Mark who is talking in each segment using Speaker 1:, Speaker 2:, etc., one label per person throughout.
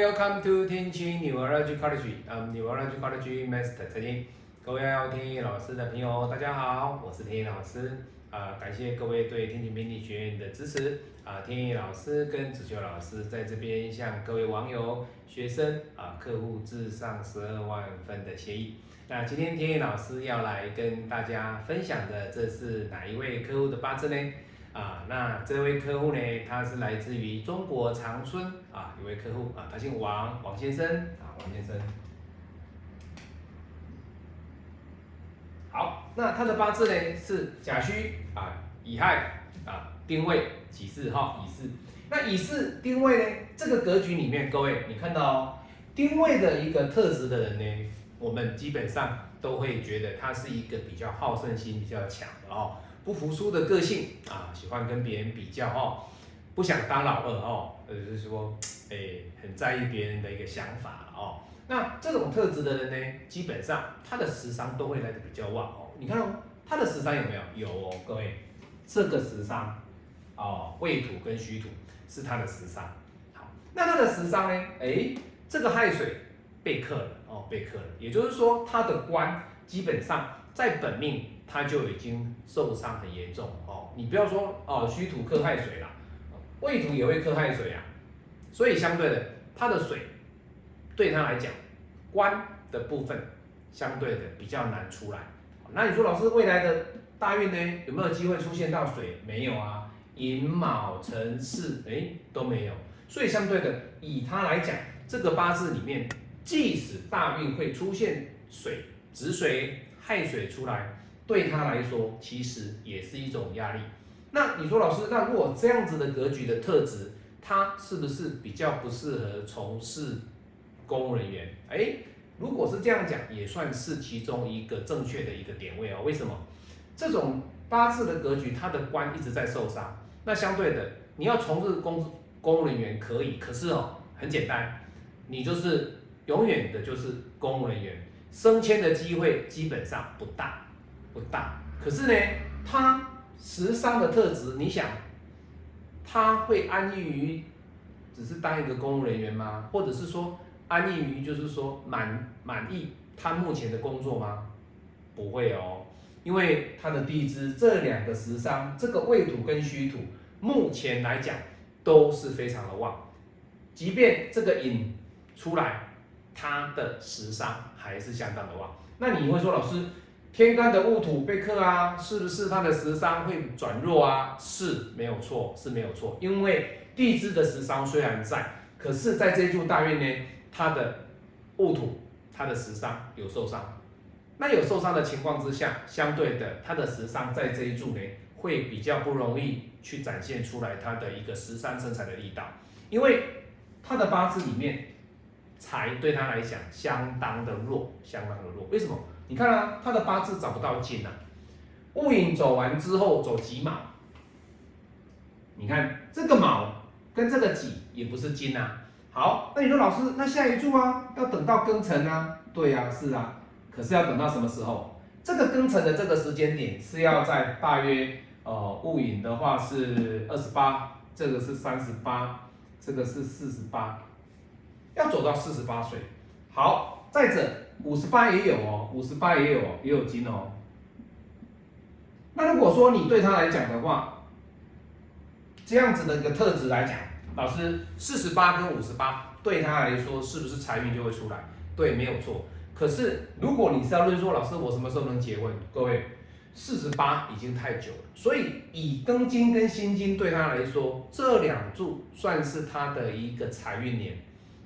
Speaker 1: Welcome to 天晴 Neurology College，um,，Neurology College Master 陈英。各位要天意老师的朋友，大家好，我是天意老师。啊、感谢各位对天晴命理学院的支持。啊、天意老师跟子秋老师在这边向各位网友、学生啊、客户致上十二万分的谢意。那今天天意老师要来跟大家分享的，这是哪一位客户的八字呢？啊，那这位客户呢，他是来自于中国长春啊，一位客户啊，他姓王，王先生啊，王先生。好，那他的八字呢是甲戌啊、乙亥啊、丁未、己巳哈、乙巳。那乙巳丁未呢，这个格局里面，各位你看到哦，丁未的一个特质的人呢，我们基本上都会觉得他是一个比较好胜心比较强的哦。不服输的个性啊，喜欢跟别人比较哦，不想当老二哦，或者是说，哎，很在意别人的一个想法哦。那这种特质的人呢，基本上他的时伤都会来的比较旺哦。你看哦，他的时伤有没有？有哦，各位，这个时伤哦，未土跟戌土是他的时伤。好，那他的时伤呢？哎，这个亥水被克了哦，被克了，也就是说他的官基本上在本命。他就已经受伤很严重哦，你不要说哦，虚土克亥水啦，未土也会克亥水啊，所以相对的，他的水对他来讲，官的部分相对的比较难出来。那你说老师未来的大运呢，有没有机会出现到水？没有啊，寅卯辰巳哎都没有，所以相对的，以他来讲，这个八字里面，即使大运会出现水、子水、亥水出来。对他来说，其实也是一种压力。那你说，老师，那如果这样子的格局的特质，他是不是比较不适合从事公务人员？哎，如果是这样讲，也算是其中一个正确的一个点位哦。为什么？这种八字的格局，他的官一直在受伤。那相对的，你要从事公公务人员可以，可是哦，很简单，你就是永远的就是公务人员，升迁的机会基本上不大。不大，可是呢，他时伤的特质，你想，他会安逸于只是当一个公务人员吗？或者是说安逸于就是说满满意他目前的工作吗？不会哦，因为他的地支这两个时伤，这个未土跟戌土，目前来讲都是非常的旺，即便这个寅出来，他的时伤还是相当的旺。那你会说，老师？天干的戊土被克啊，是不是它的食伤会转弱啊？是没有错，是没有错。因为地支的食伤虽然在，可是在这一柱大运呢，它的戊土、它的食伤有受伤。那有受伤的情况之下，相对的，它的食伤在这一柱呢，会比较不容易去展现出来它的一个食伤生财的力道。因为它的八字里面财对他来讲相当的弱，相当的弱。为什么？你看啊，他的八字找不到金呐。戊寅走完之后走己卯，你看这个卯跟这个己也不是金呐。好，那你说老师，那下一柱啊，要等到庚辰啊？对呀，是啊。可是要等到什么时候？这个庚辰的这个时间点是要在大约呃戊寅的话是二十八，这个是三十八，这个是四十八，要走到四十八岁。好，再者。五十八也有哦，五十八也有哦，也有金哦。那如果说你对他来讲的话，这样子的一个特质来讲，老师四十八跟五十八对他来说是不是财运就会出来？对，没有错。可是如果你是要论说，老师我什么时候能结婚？各位，四十八已经太久了。所以以庚金跟辛金对他来说，这两柱算是他的一个财运年。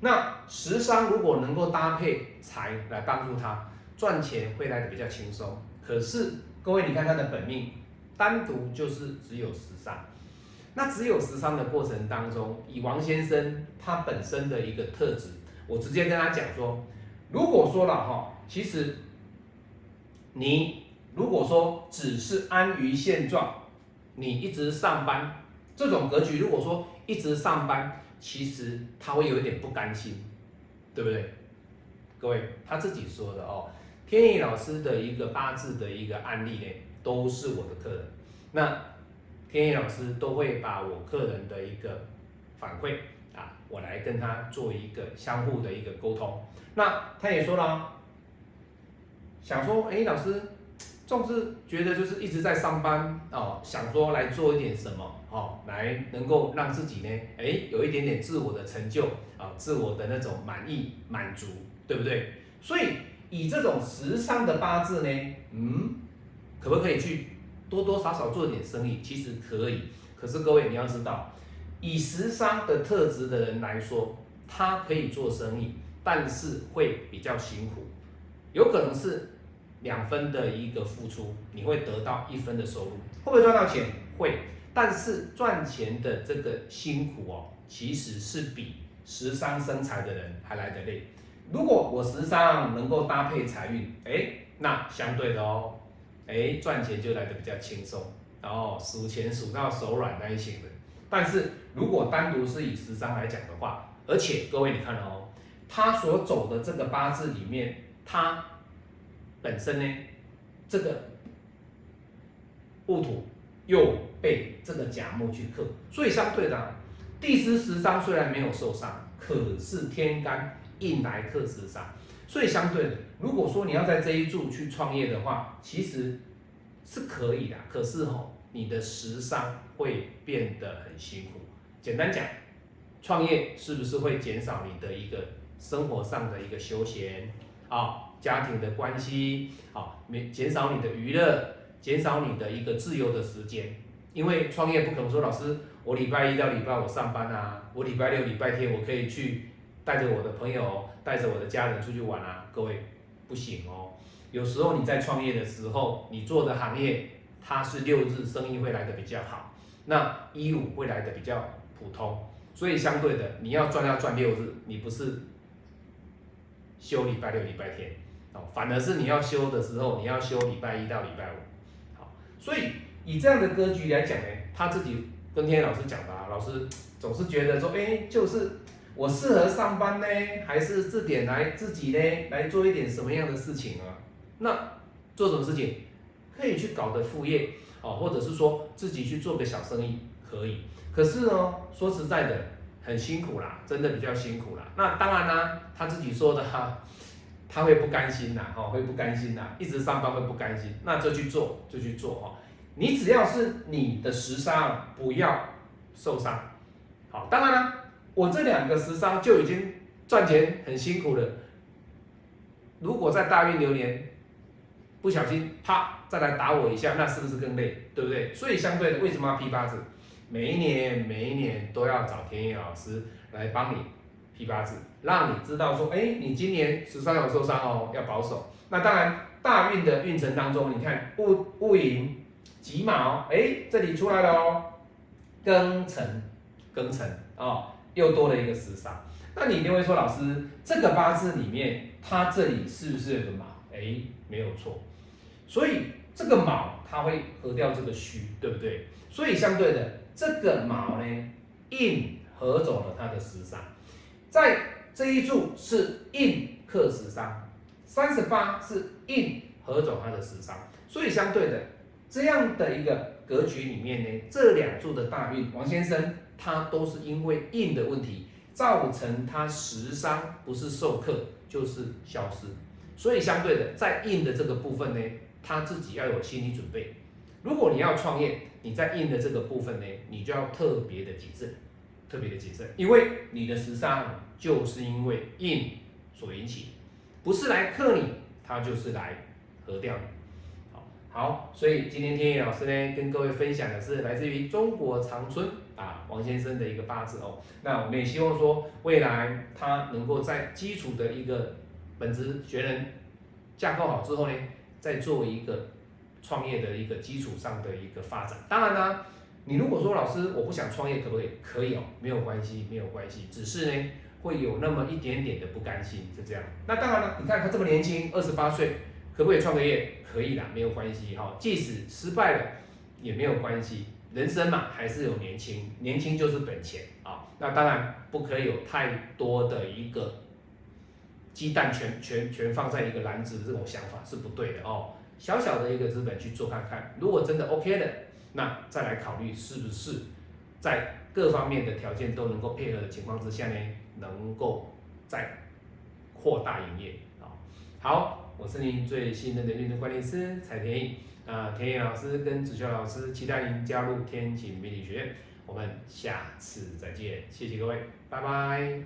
Speaker 1: 那食伤如果能够搭配财来帮助他赚钱，会来的比较轻松。可是各位，你看他的本命，单独就是只有食伤。那只有食伤的过程当中，以王先生他本身的一个特质，我直接跟他讲说，如果说了哈，其实你如果说只是安于现状，你一直上班这种格局，如果说一直上班。其实他会有一点不甘心，对不对？各位他自己说的哦，天意老师的一个八字的一个案例呢，都是我的客人。那天意老师都会把我客人的一个反馈啊，我来跟他做一个相互的一个沟通。那他也说了，想说，哎，老师，总是觉得就是一直在上班哦，想说来做一点什么哦，来能够让自己呢，哎，有一点点自我的成就啊，自我的那种满意满足，对不对？所以以这种时尚的八字呢，嗯，可不可以去多多少少做点生意？其实可以，可是各位你要知道，以时尚的特质的人来说，他可以做生意，但是会比较辛苦，有可能是。两分的一个付出，你会得到一分的收入，会不会赚到钱？会，但是赚钱的这个辛苦哦，其实是比十商生财的人还来得累。如果我十商能够搭配财运，哎，那相对的哦，哎，赚钱就来得比较轻松，然后数钱数到手软那一型的。但是如果单独是以十商来讲的话，而且各位你看哦，他所走的这个八字里面，他。本身呢，这个戊土又被这个甲木去克，所以相对的，地支十伤虽然没有受伤，可是天干硬来克十伤，所以相对的，如果说你要在这一柱去创业的话，其实是可以的，可是吼，你的十伤会变得很辛苦。简单讲，创业是不是会减少你的一个生活上的一个休闲啊？家庭的关系，好，没减少你的娱乐，减少你的一个自由的时间，因为创业不可能说老师，我礼拜一到礼拜五上班啊，我礼拜六、礼拜天我可以去带着我的朋友，带着我的家人出去玩啊，各位不行哦。有时候你在创业的时候，你做的行业它是六日生意会来的比较好，那一五会来的比较普通，所以相对的你要赚要赚六日，你不是休礼拜六、礼拜天。哦反而是你要休的时候，你要休礼拜一到礼拜五，好，所以以这样的格局来讲呢，他自己跟天老师讲的，老师总是觉得说，哎，就是我适合上班呢，还是这点来自己呢来做一点什么样的事情啊？那做什么事情？可以去搞的副业，哦，或者是说自己去做个小生意，可以。可是呢，说实在的，很辛苦啦，真的比较辛苦啦。那当然呢，他自己说的哈。他会不甘心呐，哈，会不甘心呐，一直上班会不甘心，那就去做，就去做哈。你只要是你的时伤不要受伤，好，当然了，我这两个时伤就已经赚钱很辛苦了。如果在大运流年不小心啪再来打我一下，那是不是更累，对不对？所以相对的，为什么要批八字？每一年每一年都要找田野老师来帮你。批八字，让你知道说，哎，你今年十三有受伤哦，要保守。那当然，大运的运程当中，你看戊戊寅己卯，哎，这里出来了哦，庚辰，庚辰哦，又多了一个时伤。那你一定会说，老师，这个八字里面，它这里是不是有个卯？哎，没有错。所以这个卯，它会合掉这个戌，对不对？所以相对的，这个卯呢，印合走了它的时伤。在这一柱是印克食伤，三十八是印合走它的食伤，所以相对的这样的一个格局里面呢，这两柱的大运，王先生他都是因为印的问题，造成他食伤不是受克就是消失，所以相对的在印的这个部分呢，他自己要有心理准备，如果你要创业，你在印的这个部分呢，你就要特别的谨慎。特别的谨慎，因为你的时伤就是因为印所引起，不是来克你，它就是来合掉你。好，好，所以今天天野老师呢，跟各位分享的是来自于中国长春啊王先生的一个八字哦。那我们也希望说，未来他能够在基础的一个本职学人架构好之后呢，再做一个创业的一个基础上的一个发展。当然呢。你如果说老师我不想创业，可不可以？可以哦，没有关系，没有关系，只是呢会有那么一点点的不甘心，就这样。那当然了，你看他这么年轻，二十八岁，可不可以创个业？可以啦，没有关系哈。即使失败了也没有关系，人生嘛还是有年轻，年轻就是本钱啊。那当然不可以有太多的一个鸡蛋全全全放在一个篮子的这种想法是不对的哦。小小的一个资本去做看看如果真的 ok 的那再来考虑是不是在各方面的条件都能够配合的情况之下呢能够再扩大营业。啊好我是您最信任的运动管理师蔡天翼啊天翼老师跟子修老师期待您加入天启美理学院我们下次再见谢谢各位拜拜。